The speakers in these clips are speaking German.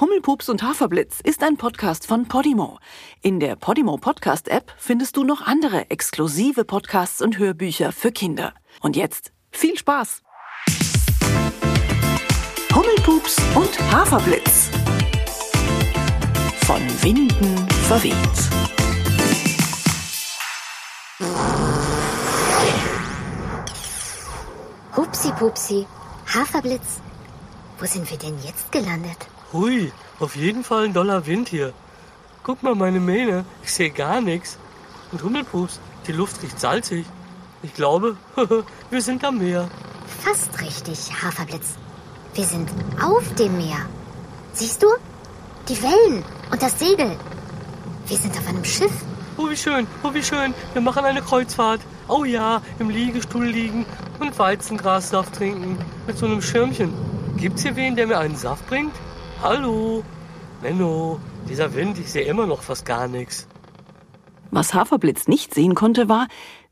Hummelpups und Haferblitz ist ein Podcast von Podimo. In der Podimo Podcast App findest du noch andere exklusive Podcasts und Hörbücher für Kinder. Und jetzt viel Spaß! Hummelpups und Haferblitz. Von Winden verweht. Hupsi Pupsi, Haferblitz. Wo sind wir denn jetzt gelandet? Hui, auf jeden Fall ein doller Wind hier. Guck mal meine Mähne, ich sehe gar nichts. Und Hummelpups, die Luft riecht salzig. Ich glaube, wir sind am Meer. Fast richtig, Haferblitz. Wir sind auf dem Meer. Siehst du? Die Wellen und das Segel. Wir sind auf einem Schiff. Oh, wie schön, oh, wie schön. Wir machen eine Kreuzfahrt. Oh ja, im Liegestuhl liegen und Weizengrassaft trinken. Mit so einem Schirmchen. Gibt's hier wen, der mir einen Saft bringt? Hallo, Menno, dieser Wind, ich sehe immer noch fast gar nichts. Was Haferblitz nicht sehen konnte, war,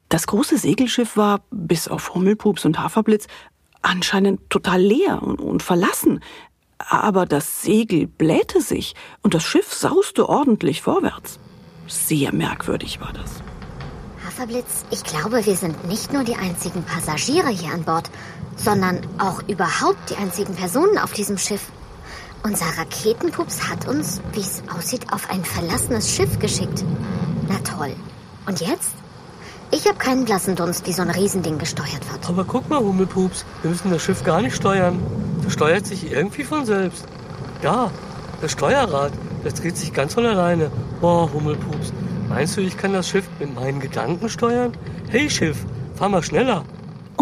das große Segelschiff war, bis auf Hummelpups und Haferblitz, anscheinend total leer und, und verlassen. Aber das Segel blähte sich und das Schiff sauste ordentlich vorwärts. Sehr merkwürdig war das. Haferblitz, ich glaube, wir sind nicht nur die einzigen Passagiere hier an Bord, sondern auch überhaupt die einzigen Personen auf diesem Schiff. Unser Raketenpups hat uns, wie es aussieht, auf ein verlassenes Schiff geschickt. Na toll. Und jetzt? Ich habe keinen blassen Dunst, wie so ein Riesending gesteuert wird. Aber guck mal, Hummelpups, wir müssen das Schiff gar nicht steuern. Das steuert sich irgendwie von selbst. Ja, das Steuerrad, das dreht sich ganz von alleine. Boah, Hummelpups, meinst du, ich kann das Schiff mit meinen Gedanken steuern? Hey Schiff, fahr mal schneller.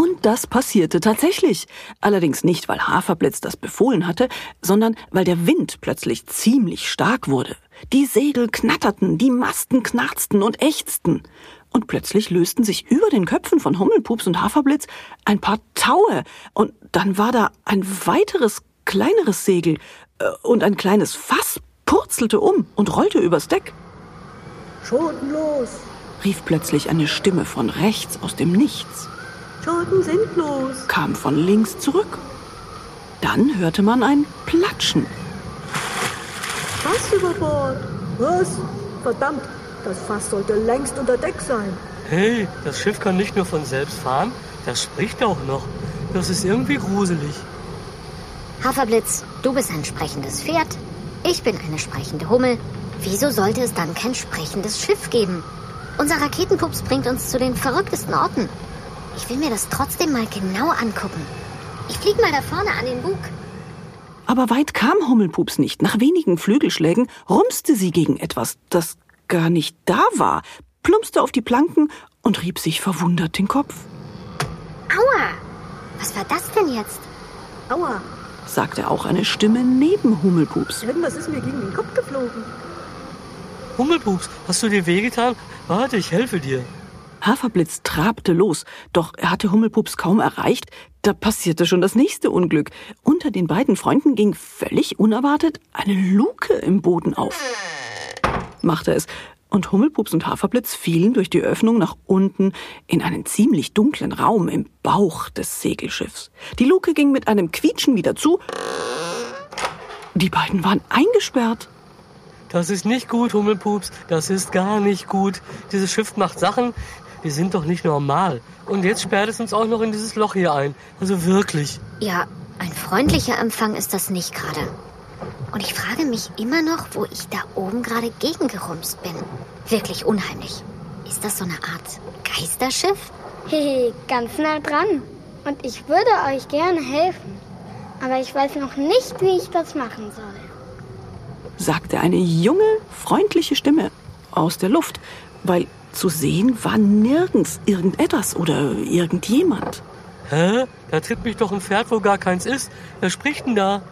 Und das passierte tatsächlich. Allerdings nicht, weil Haferblitz das befohlen hatte, sondern weil der Wind plötzlich ziemlich stark wurde. Die Segel knatterten, die Masten knarzten und ächzten. Und plötzlich lösten sich über den Köpfen von Hummelpups und Haferblitz ein paar Taue. Und dann war da ein weiteres, kleineres Segel. äh, Und ein kleines Fass purzelte um und rollte übers Deck. Schoten los! Rief plötzlich eine Stimme von rechts aus dem Nichts. Schoten sind los! kam von links zurück. Dann hörte man ein Platschen. Fass über Bord! Was? Verdammt, das Fass sollte längst unter Deck sein. Hey, das Schiff kann nicht nur von selbst fahren, das spricht auch noch. Das ist irgendwie gruselig. Haferblitz, du bist ein sprechendes Pferd. Ich bin eine sprechende Hummel. Wieso sollte es dann kein sprechendes Schiff geben? Unser Raketenpups bringt uns zu den verrücktesten Orten. Ich will mir das trotzdem mal genau angucken. Ich flieg mal da vorne an den Bug. Aber weit kam Hummelpups nicht. Nach wenigen Flügelschlägen rumste sie gegen etwas, das gar nicht da war, plumpste auf die Planken und rieb sich verwundert den Kopf. Aua! Was war das denn jetzt? Aua, sagte auch eine Stimme neben Hummelpups. irgendwas ist mir gegen den Kopf geflogen. Hummelpups, hast du dir wehgetan? Warte, ich helfe dir. Haferblitz trabte los, doch er hatte Hummelpups kaum erreicht, da passierte schon das nächste Unglück. Unter den beiden Freunden ging völlig unerwartet eine Luke im Boden auf. Machte es, und Hummelpups und Haferblitz fielen durch die Öffnung nach unten in einen ziemlich dunklen Raum im Bauch des Segelschiffs. Die Luke ging mit einem Quietschen wieder zu. Die beiden waren eingesperrt. Das ist nicht gut, Hummelpups. Das ist gar nicht gut. Dieses Schiff macht Sachen, die sind doch nicht normal. Und jetzt sperrt es uns auch noch in dieses Loch hier ein. Also wirklich. Ja, ein freundlicher Empfang ist das nicht gerade. Und ich frage mich immer noch, wo ich da oben gerade gegengerumst bin. Wirklich unheimlich. Ist das so eine Art Geisterschiff? Hehe, ganz nah dran. Und ich würde euch gerne helfen. Aber ich weiß noch nicht, wie ich das machen soll. sagte eine junge, freundliche Stimme aus der Luft, weil zu sehen war nirgends irgendetwas oder irgendjemand. Hä? Da tritt mich doch ein Pferd, wo gar keins ist. Wer spricht denn da?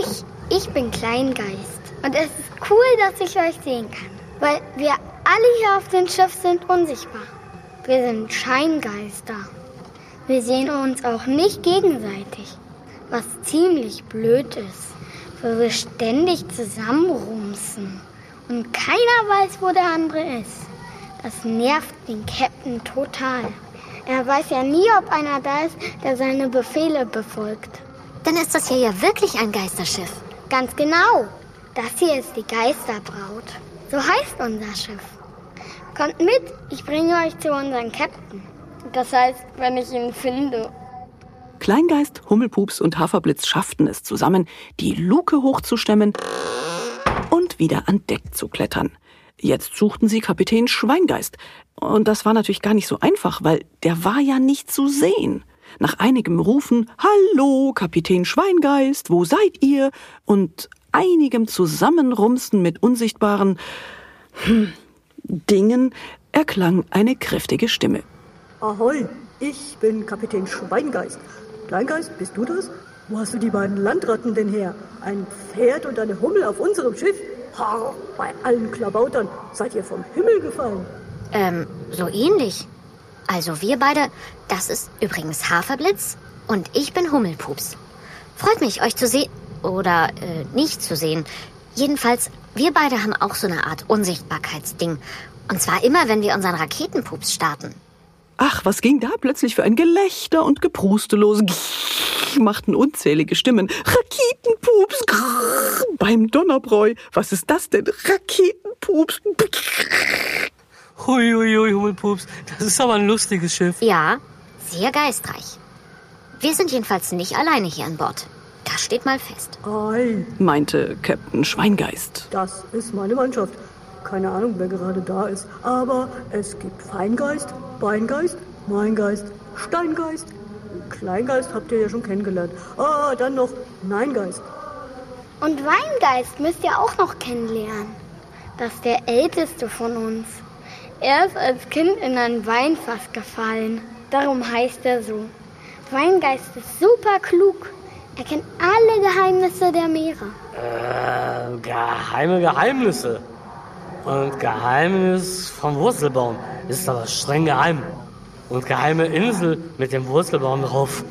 Ich, ich bin Kleingeist. Und es ist cool, dass ich euch sehen kann. Weil wir alle hier auf dem Schiff sind unsichtbar. Wir sind Scheingeister. Wir sehen uns auch nicht gegenseitig. Was ziemlich blöd ist, weil wir ständig zusammenrumsen. Und keiner weiß, wo der andere ist. Das nervt den Captain total. Er weiß ja nie, ob einer da ist, der seine Befehle befolgt. Dann ist das hier ja wirklich ein Geisterschiff. Ganz genau. Das hier ist die Geisterbraut. So heißt unser Schiff. Kommt mit, ich bringe euch zu unserem Captain. Das heißt, wenn ich ihn finde. Kleingeist, Hummelpups und Haferblitz schafften es zusammen, die Luke hochzustemmen und wieder an Deck zu klettern. Jetzt suchten sie Kapitän Schweingeist. Und das war natürlich gar nicht so einfach, weil der war ja nicht zu sehen. Nach einigem Rufen, Hallo, Kapitän Schweingeist, wo seid ihr? Und einigem Zusammenrumsten mit unsichtbaren hm, Dingen erklang eine kräftige Stimme. Ahoi, ich bin Kapitän Schweingeist. Kleingeist, bist du das? Wo hast du die beiden Landratten denn her? Ein Pferd und eine Hummel auf unserem Schiff? Ha, bei allen Klabautern seid ihr vom Himmel gefallen. Ähm, so ähnlich. Also wir beide, das ist übrigens Haferblitz und ich bin Hummelpups. Freut mich, euch zu sehen. Oder äh, nicht zu sehen. Jedenfalls, wir beide haben auch so eine Art Unsichtbarkeitsding. Und zwar immer, wenn wir unseren Raketenpups starten. Ach, was ging da plötzlich für ein Gelächter und Gepruste los? machten unzählige Stimmen. Raketenpups! Grrr, beim Donnerbräu. Was ist das denn? Raketenpups! Hui, hui, hui, Hummelpups. Das ist aber ein lustiges Schiff. Ja, sehr geistreich. Wir sind jedenfalls nicht alleine hier an Bord. Das steht mal fest. Ei, meinte Captain Schweingeist. das ist meine Mannschaft. Keine Ahnung, wer gerade da ist. Aber es gibt Feingeist, Beingeist, Meingeist, Steingeist. Kleingeist habt ihr ja schon kennengelernt. Ah, dann noch Neingeist. Und Weingeist müsst ihr auch noch kennenlernen. Das ist der älteste von uns. Er ist als Kind in ein Weinfass gefallen. Darum heißt er so. Weingeist ist super klug. Er kennt alle Geheimnisse der Meere. Äh, geheime Geheimnisse. Und Geheimnis vom Wurzelbaum ist aber streng geheim. Und geheime Insel mit dem Wurzelbaum drauf.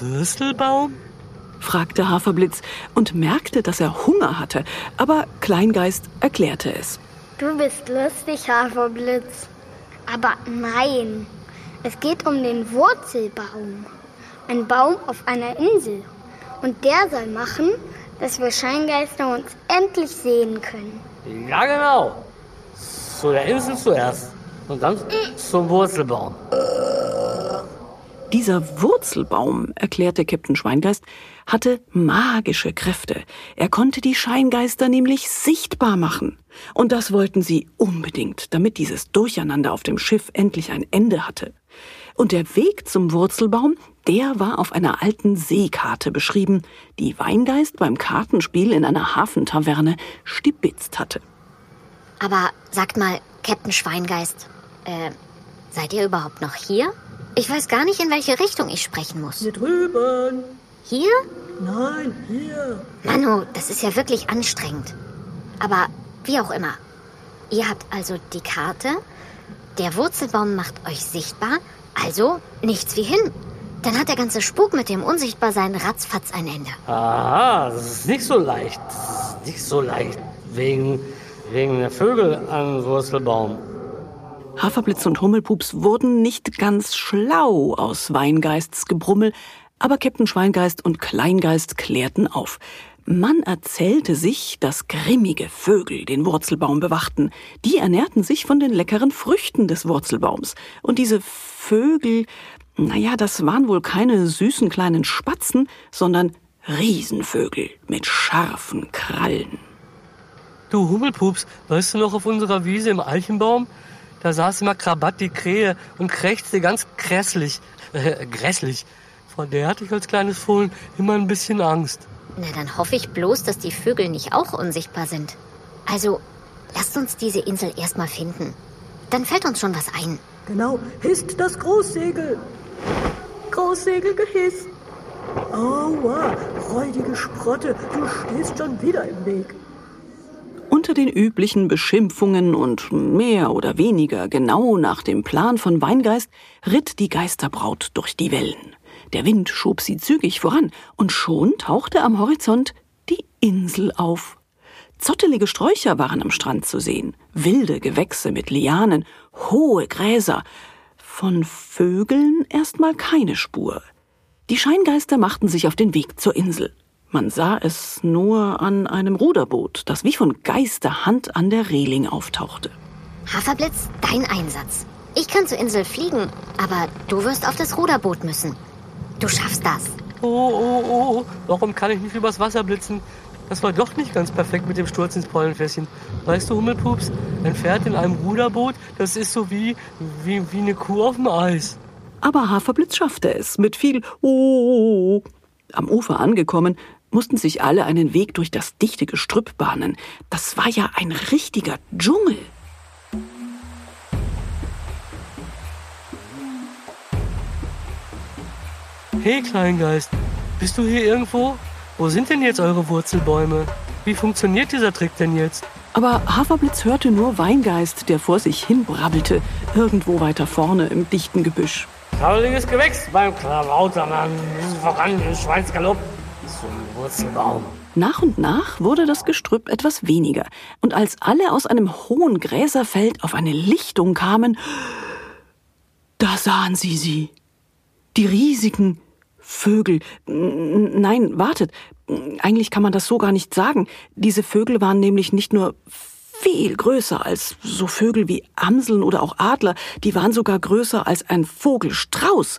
Würstelbaum? fragte Haferblitz und merkte, dass er Hunger hatte, aber Kleingeist erklärte es. Du bist lustig, Haferblitz. Aber nein, es geht um den Wurzelbaum. Ein Baum auf einer Insel. Und der soll machen, dass wir Scheingeister uns endlich sehen können. Ja, genau. Zu der Insel zuerst. Und dann zum Wurzelbaum. Dieser Wurzelbaum, erklärte Captain Schweingeist, hatte magische Kräfte. Er konnte die Scheingeister nämlich sichtbar machen. Und das wollten sie unbedingt, damit dieses Durcheinander auf dem Schiff endlich ein Ende hatte. Und der Weg zum Wurzelbaum, der war auf einer alten Seekarte beschrieben, die Weingeist beim Kartenspiel in einer Hafentaverne stibitzt hatte. Aber sagt mal, Captain Schweingeist, äh, seid ihr überhaupt noch hier? Ich weiß gar nicht, in welche Richtung ich sprechen muss. Hier drüben. Hier? Nein, hier. Manu, das ist ja wirklich anstrengend. Aber wie auch immer. Ihr habt also die Karte, der Wurzelbaum macht euch sichtbar, also nichts wie hin. Dann hat der ganze Spuk mit dem Unsichtbarsein ratzfatz ein Ende. Aha, das ist nicht so leicht. Das ist nicht so leicht. Wegen, wegen der Vögel am Wurzelbaum. Haferblitz und Hummelpups wurden nicht ganz schlau aus Weingeists Gebrummel, aber Captain Schweingeist und Kleingeist klärten auf. Man erzählte sich, dass grimmige Vögel den Wurzelbaum bewachten. Die ernährten sich von den leckeren Früchten des Wurzelbaums. Und diese Vögel, naja, das waren wohl keine süßen kleinen Spatzen, sondern Riesenvögel mit scharfen Krallen. Du Hummelpups, weißt du noch auf unserer Wiese im Eichenbaum? Da saß immer Krabat die Krähe und krächzte ganz grässlich. Äh, grässlich. Vor der hatte ich als kleines Fohlen immer ein bisschen Angst. Na, dann hoffe ich bloß, dass die Vögel nicht auch unsichtbar sind. Also, lasst uns diese Insel erstmal finden. Dann fällt uns schon was ein. Genau, hisst das Großsegel. Großsegel gehisst. Aua, räudige Sprotte, du stehst schon wieder im Weg. Unter den üblichen Beschimpfungen und mehr oder weniger genau nach dem Plan von Weingeist ritt die Geisterbraut durch die Wellen. Der Wind schob sie zügig voran, und schon tauchte am Horizont die Insel auf. Zottelige Sträucher waren am Strand zu sehen, wilde Gewächse mit Lianen, hohe Gräser. Von Vögeln erstmal keine Spur. Die Scheingeister machten sich auf den Weg zur Insel. Man sah es nur an einem Ruderboot, das wie von Geisterhand an der Reling auftauchte. Haferblitz, dein Einsatz. Ich kann zur Insel fliegen, aber du wirst auf das Ruderboot müssen. Du schaffst das. Oh, oh, oh, warum kann ich nicht übers Wasser blitzen? Das war doch nicht ganz perfekt mit dem Sturz ins Pollenfässchen. Weißt du, Hummelpups, ein Pferd in einem Ruderboot, das ist so wie, wie, wie eine Kuh auf dem Eis. Aber Haferblitz schaffte es mit viel Oh. Am Ufer angekommen, mussten sich alle einen Weg durch das dichte Gestrüpp bahnen. Das war ja ein richtiger Dschungel. Hey, Kleingeist, bist du hier irgendwo? Wo sind denn jetzt eure Wurzelbäume? Wie funktioniert dieser Trick denn jetzt? Aber Haferblitz hörte nur Weingeist, der vor sich hin brabbelte, irgendwo weiter vorne im dichten Gebüsch. Trauriges Gewächs beim Klavautermann. Voran, im Schweinsgalopp. Zum Wurzelbaum. Nach und nach wurde das Gestrüpp etwas weniger, und als alle aus einem hohen Gräserfeld auf eine Lichtung kamen, da sahen sie sie. Die riesigen Vögel. Nein, wartet. Eigentlich kann man das so gar nicht sagen. Diese Vögel waren nämlich nicht nur viel größer als so Vögel wie Amseln oder auch Adler, die waren sogar größer als ein Vogelstrauß.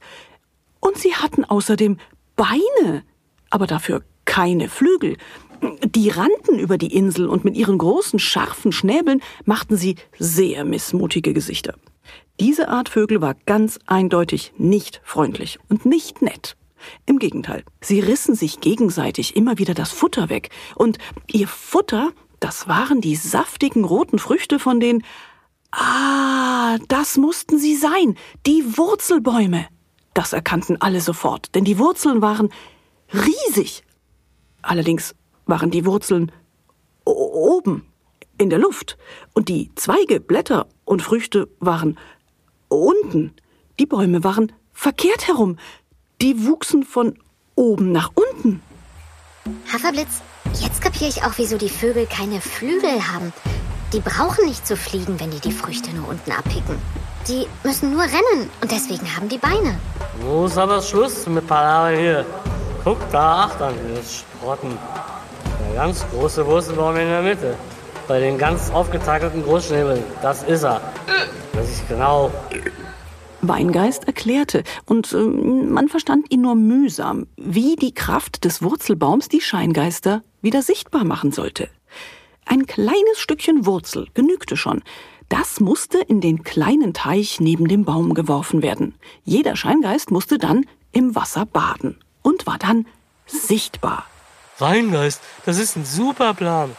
Und sie hatten außerdem Beine, aber dafür keine Flügel. Die rannten über die Insel und mit ihren großen, scharfen Schnäbeln machten sie sehr missmutige Gesichter. Diese Art Vögel war ganz eindeutig nicht freundlich und nicht nett. Im Gegenteil, sie rissen sich gegenseitig immer wieder das Futter weg. Und ihr Futter, das waren die saftigen roten Früchte von den... Ah, das mussten sie sein, die Wurzelbäume. Das erkannten alle sofort, denn die Wurzeln waren riesig. Allerdings waren die Wurzeln oben in der Luft und die Zweige, Blätter und Früchte waren unten. Die Bäume waren verkehrt herum. Die wuchsen von oben nach unten. Haferblitz, jetzt kapiere ich auch, wieso die Vögel keine Flügel haben. Die brauchen nicht zu fliegen, wenn die die Früchte nur unten abpicken. Die müssen nur rennen und deswegen haben die Beine. Wo ist aber Schluss mit Palaver hier? Guck da, acht an, das Sprotten. Der ganz große Wurzelbaum in der Mitte. Bei den ganz aufgetakelten Großschnäbeln. Das ist er. Das ist genau. Weingeist erklärte, und ähm, man verstand ihn nur mühsam, wie die Kraft des Wurzelbaums die Scheingeister wieder sichtbar machen sollte. Ein kleines Stückchen Wurzel genügte schon. Das musste in den kleinen Teich neben dem Baum geworfen werden. Jeder Scheingeist musste dann im Wasser baden und war dann sichtbar. Weingeist, das ist ein super Plan.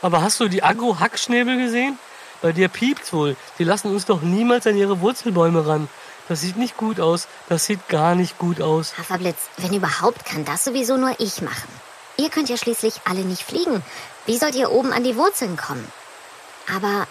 Aber hast du die Agro-Hackschnäbel gesehen? Bei dir piept's wohl. Die lassen uns doch niemals an ihre Wurzelbäume ran. Das sieht nicht gut aus. Das sieht gar nicht gut aus. Haferblitz, wenn überhaupt, kann das sowieso nur ich machen. Ihr könnt ja schließlich alle nicht fliegen. Wie sollt ihr oben an die Wurzeln kommen? Aber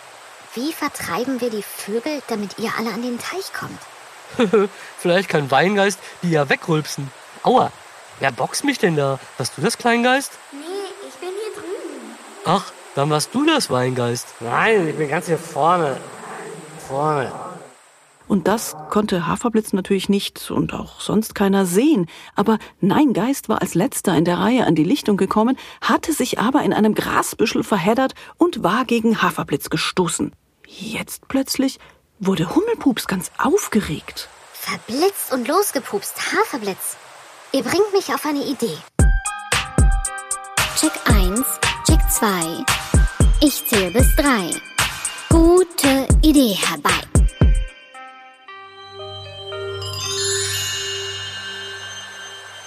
wie vertreiben wir die Vögel, damit ihr alle an den Teich kommt? Vielleicht kann Weingeist die ja wegrülpsen. Aua, wer boxt mich denn da? Warst du das, Kleingeist? Nee, ich bin hier drüben. Ach, dann warst du das, Weingeist. Nein, ich bin ganz hier vorne. Vorne. Und das konnte Haferblitz natürlich nicht und auch sonst keiner sehen. Aber Nein Geist war als letzter in der Reihe an die Lichtung gekommen, hatte sich aber in einem Grasbüschel verheddert und war gegen Haferblitz gestoßen. Jetzt plötzlich wurde Hummelpups ganz aufgeregt. Verblitzt und losgepupst, Haferblitz. Ihr bringt mich auf eine Idee. 2. Ich zähle bis 3. Gute Idee herbei.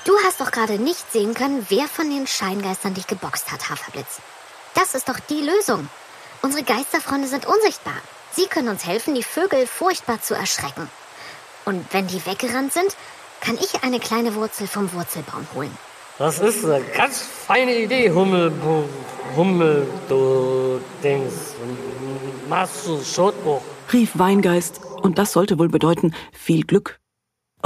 Du hast doch gerade nicht sehen können, wer von den Scheingeistern dich geboxt hat, Haferblitz. Das ist doch die Lösung. Unsere Geisterfreunde sind unsichtbar. Sie können uns helfen, die Vögel furchtbar zu erschrecken. Und wenn die weggerannt sind, kann ich eine kleine Wurzel vom Wurzelbaum holen. Das ist eine ganz feine Idee, Hummel, Hummel, du Dings. Machst du Schotbuch. rief Weingeist, und das sollte wohl bedeuten viel Glück.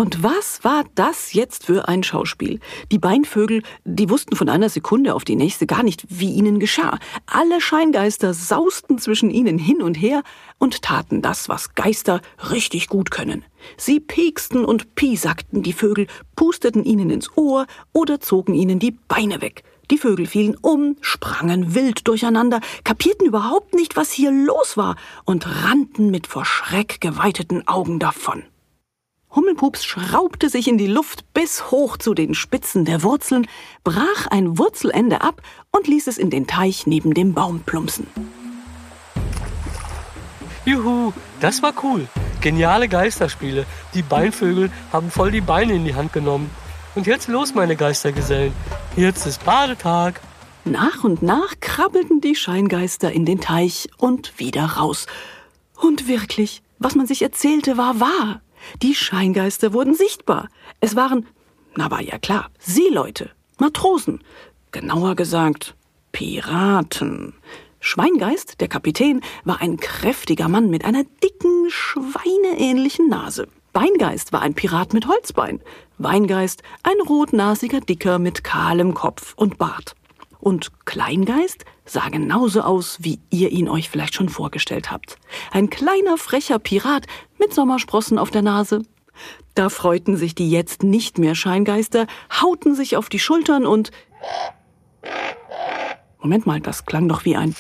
Und was war das jetzt für ein Schauspiel? Die Beinvögel, die wussten von einer Sekunde auf die nächste gar nicht, wie ihnen geschah. Alle Scheingeister sausten zwischen ihnen hin und her und taten das, was Geister richtig gut können. Sie pieksten und piesackten die Vögel, pusteten ihnen ins Ohr oder zogen ihnen die Beine weg. Die Vögel fielen um, sprangen wild durcheinander, kapierten überhaupt nicht, was hier los war und rannten mit vor Schreck geweiteten Augen davon. Hummelpups schraubte sich in die Luft bis hoch zu den Spitzen der Wurzeln, brach ein Wurzelende ab und ließ es in den Teich neben dem Baum plumpsen. Juhu, das war cool. Geniale Geisterspiele. Die Beinvögel haben voll die Beine in die Hand genommen. Und jetzt los, meine Geistergesellen. Jetzt ist Badetag. Nach und nach krabbelten die Scheingeister in den Teich und wieder raus. Und wirklich, was man sich erzählte, war wahr. Die Scheingeister wurden sichtbar. Es waren, na war ja klar, Seeleute, Matrosen, genauer gesagt Piraten. Schweingeist, der Kapitän, war ein kräftiger Mann mit einer dicken, schweineähnlichen Nase. Weingeist war ein Pirat mit Holzbein. Weingeist ein rotnasiger Dicker mit kahlem Kopf und Bart. Und Kleingeist sah genauso aus, wie ihr ihn euch vielleicht schon vorgestellt habt. Ein kleiner, frecher Pirat mit Sommersprossen auf der Nase. Da freuten sich die jetzt nicht mehr Scheingeister, hauten sich auf die Schultern und... Moment mal, das klang doch wie ein...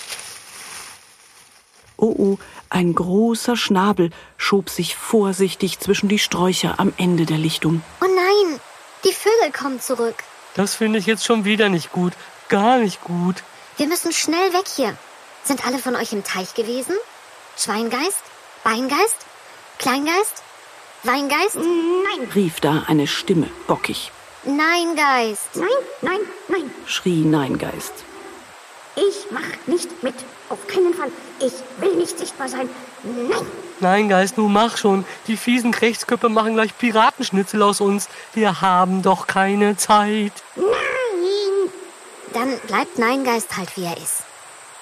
Oh oh, ein großer Schnabel schob sich vorsichtig zwischen die Sträucher am Ende der Lichtung. Oh nein, die Vögel kommen zurück. Das finde ich jetzt schon wieder nicht gut. Gar nicht gut. Wir müssen schnell weg hier. Sind alle von euch im Teich gewesen? Schweingeist? Beingeist? Kleingeist? Weingeist? Nein, rief da eine Stimme bockig. Nein, Geist. nein, nein, nein. Schrie Neingeist. Ich mach nicht mit. Auf keinen Fall. Ich will nicht sichtbar sein. Nein. Nein, Geist, nun mach schon. Die fiesen Krechtsköpfe machen gleich Piratenschnitzel aus uns. Wir haben doch keine Zeit. Nein. Dann bleibt Neingeist halt, wie er ist.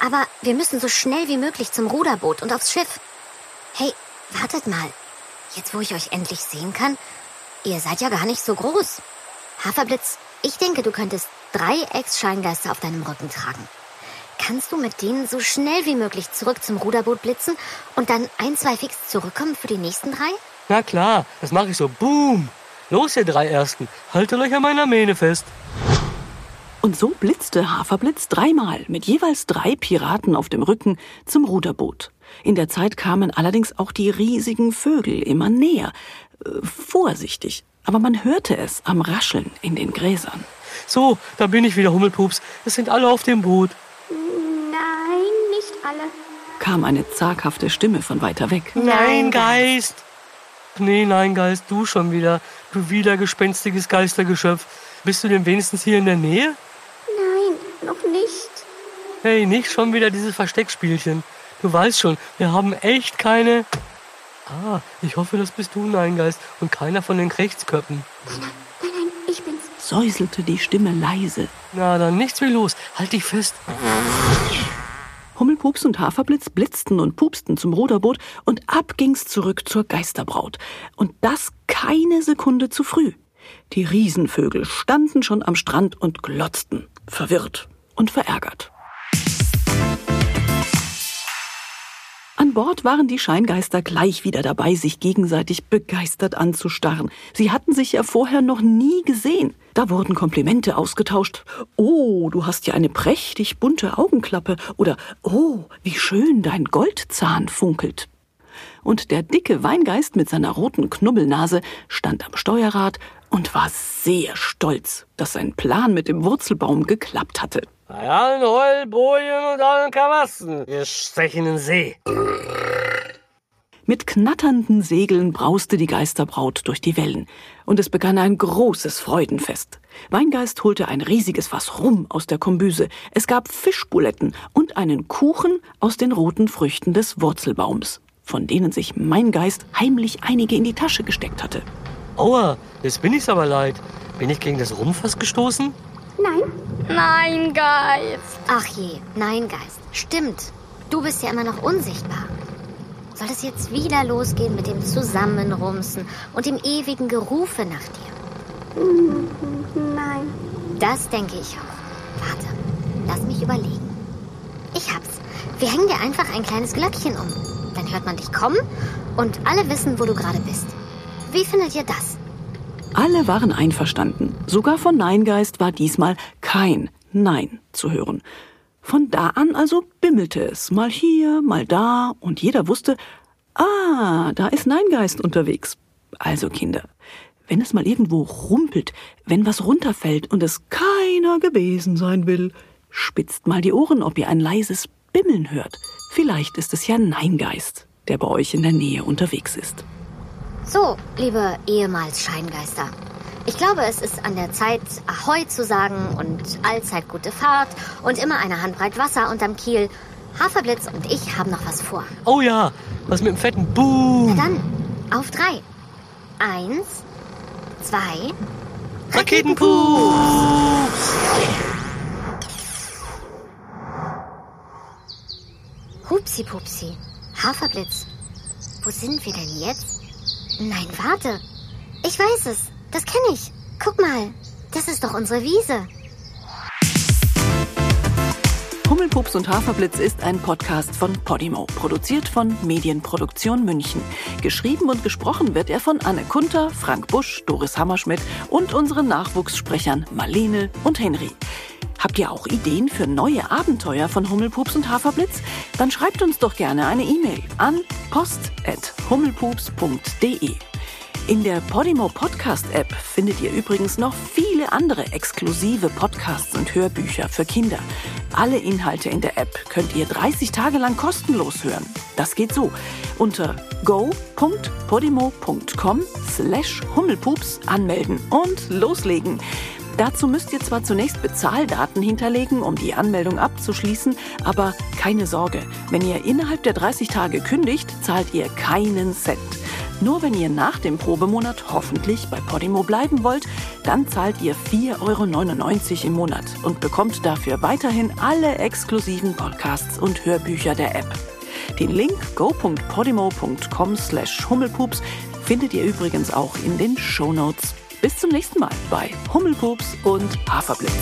Aber wir müssen so schnell wie möglich zum Ruderboot und aufs Schiff. Hey, wartet mal. Jetzt, wo ich euch endlich sehen kann, ihr seid ja gar nicht so groß. Haferblitz, ich denke, du könntest drei Ex-Scheingeister auf deinem Rücken tragen. Kannst du mit denen so schnell wie möglich zurück zum Ruderboot blitzen und dann ein, zwei fix zurückkommen für die nächsten drei? Na klar, das mache ich so. Boom. Los, ihr drei Ersten. Haltet euch an meiner Mähne fest. Und so blitzte Haferblitz dreimal mit jeweils drei Piraten auf dem Rücken zum Ruderboot. In der Zeit kamen allerdings auch die riesigen Vögel immer näher. Äh, vorsichtig, aber man hörte es am Rascheln in den Gräsern. So, da bin ich wieder, Hummelpups. Es sind alle auf dem Boot. Nein, nicht alle. kam eine zaghafte Stimme von weiter weg. Nein, Geist. Nee, nein, Geist, du schon wieder. Du widergespenstiges Geistergeschöpf. Bist du denn wenigstens hier in der Nähe? Nein, noch nicht. Hey, nicht schon wieder dieses Versteckspielchen. Du weißt schon, wir haben echt keine. Ah, ich hoffe, das bist du, nein, Geist, und keiner von den Krechtsköppen. Nein, nein, ich bin's. Säuselte die Stimme leise. Na, dann nichts wie los. Halt dich fest. Hummelpups und Haferblitz blitzten und pupsten zum Ruderboot und ab ging's zurück zur Geisterbraut. Und das keine Sekunde zu früh. Die Riesenvögel standen schon am Strand und glotzten, verwirrt und verärgert. An Bord waren die Scheingeister gleich wieder dabei, sich gegenseitig begeistert anzustarren. Sie hatten sich ja vorher noch nie gesehen. Da wurden Komplimente ausgetauscht. Oh, du hast ja eine prächtig bunte Augenklappe. Oder Oh, wie schön dein Goldzahn funkelt. Und der dicke Weingeist mit seiner roten Knubbelnase stand am Steuerrad und war sehr stolz, dass sein Plan mit dem Wurzelbaum geklappt hatte. Bei allen Heulbojen und allen Kawassen, ihr stechenden See. Mit knatternden Segeln brauste die Geisterbraut durch die Wellen, und es begann ein großes Freudenfest. Weingeist holte ein riesiges Fass Rum aus der Kombüse, es gab Fischbuletten und einen Kuchen aus den roten Früchten des Wurzelbaums, von denen sich mein Geist heimlich einige in die Tasche gesteckt hatte. Aua, jetzt bin ich's aber leid. Bin ich gegen das Rumpfass gestoßen? Nein, Nein, Geist. Ach je, nein, Geist. Stimmt. Du bist ja immer noch unsichtbar. Soll es jetzt wieder losgehen mit dem Zusammenrumsen und dem ewigen Gerufe nach dir? Nein. Das denke ich auch. Warte, lass mich überlegen. Ich hab's. Wir hängen dir einfach ein kleines Glöckchen um. Dann hört man dich kommen und alle wissen, wo du gerade bist. Wie findet ihr das? Alle waren einverstanden. Sogar von Neingeist war diesmal kein Nein zu hören. Von da an also bimmelte es, mal hier, mal da, und jeder wusste, ah, da ist Neingeist unterwegs. Also Kinder, wenn es mal irgendwo rumpelt, wenn was runterfällt und es keiner gewesen sein will, spitzt mal die Ohren, ob ihr ein leises Bimmeln hört. Vielleicht ist es ja Neingeist, der bei euch in der Nähe unterwegs ist. So, liebe ehemals Scheingeister. Ich glaube, es ist an der Zeit, Ahoi zu sagen und allzeit gute Fahrt und immer eine Handbreit Wasser unterm Kiel. Haferblitz und ich haben noch was vor. Oh ja, was mit dem fetten Boom. Dann auf drei. Eins, zwei, Raketenpups. Hupsi Pupsi. Haferblitz. Wo sind wir denn jetzt? Nein, warte. Ich weiß es. Das kenne ich. Guck mal. Das ist doch unsere Wiese. Hummelpups und Haferblitz ist ein Podcast von Podimo, produziert von Medienproduktion München. Geschrieben und gesprochen wird er von Anne Kunter, Frank Busch, Doris Hammerschmidt und unseren Nachwuchssprechern Marlene und Henry. Habt ihr auch Ideen für neue Abenteuer von Hummelpups und Haferblitz? Dann schreibt uns doch gerne eine E-Mail an post.hummelpups.de. In der Podimo Podcast App findet ihr übrigens noch viele andere exklusive Podcasts und Hörbücher für Kinder. Alle Inhalte in der App könnt ihr 30 Tage lang kostenlos hören. Das geht so. Unter go.podimo.com slash Hummelpups anmelden und loslegen. Dazu müsst ihr zwar zunächst Bezahldaten hinterlegen, um die Anmeldung abzuschließen, aber keine Sorge, wenn ihr innerhalb der 30 Tage kündigt, zahlt ihr keinen Cent. Nur wenn ihr nach dem Probemonat hoffentlich bei Podimo bleiben wollt, dann zahlt ihr 4,99 Euro im Monat und bekommt dafür weiterhin alle exklusiven Podcasts und Hörbücher der App. Den Link go.podimo.com slash hummelpups findet ihr übrigens auch in den Shownotes. Bis zum nächsten Mal bei Hummelpups und Haferblitz.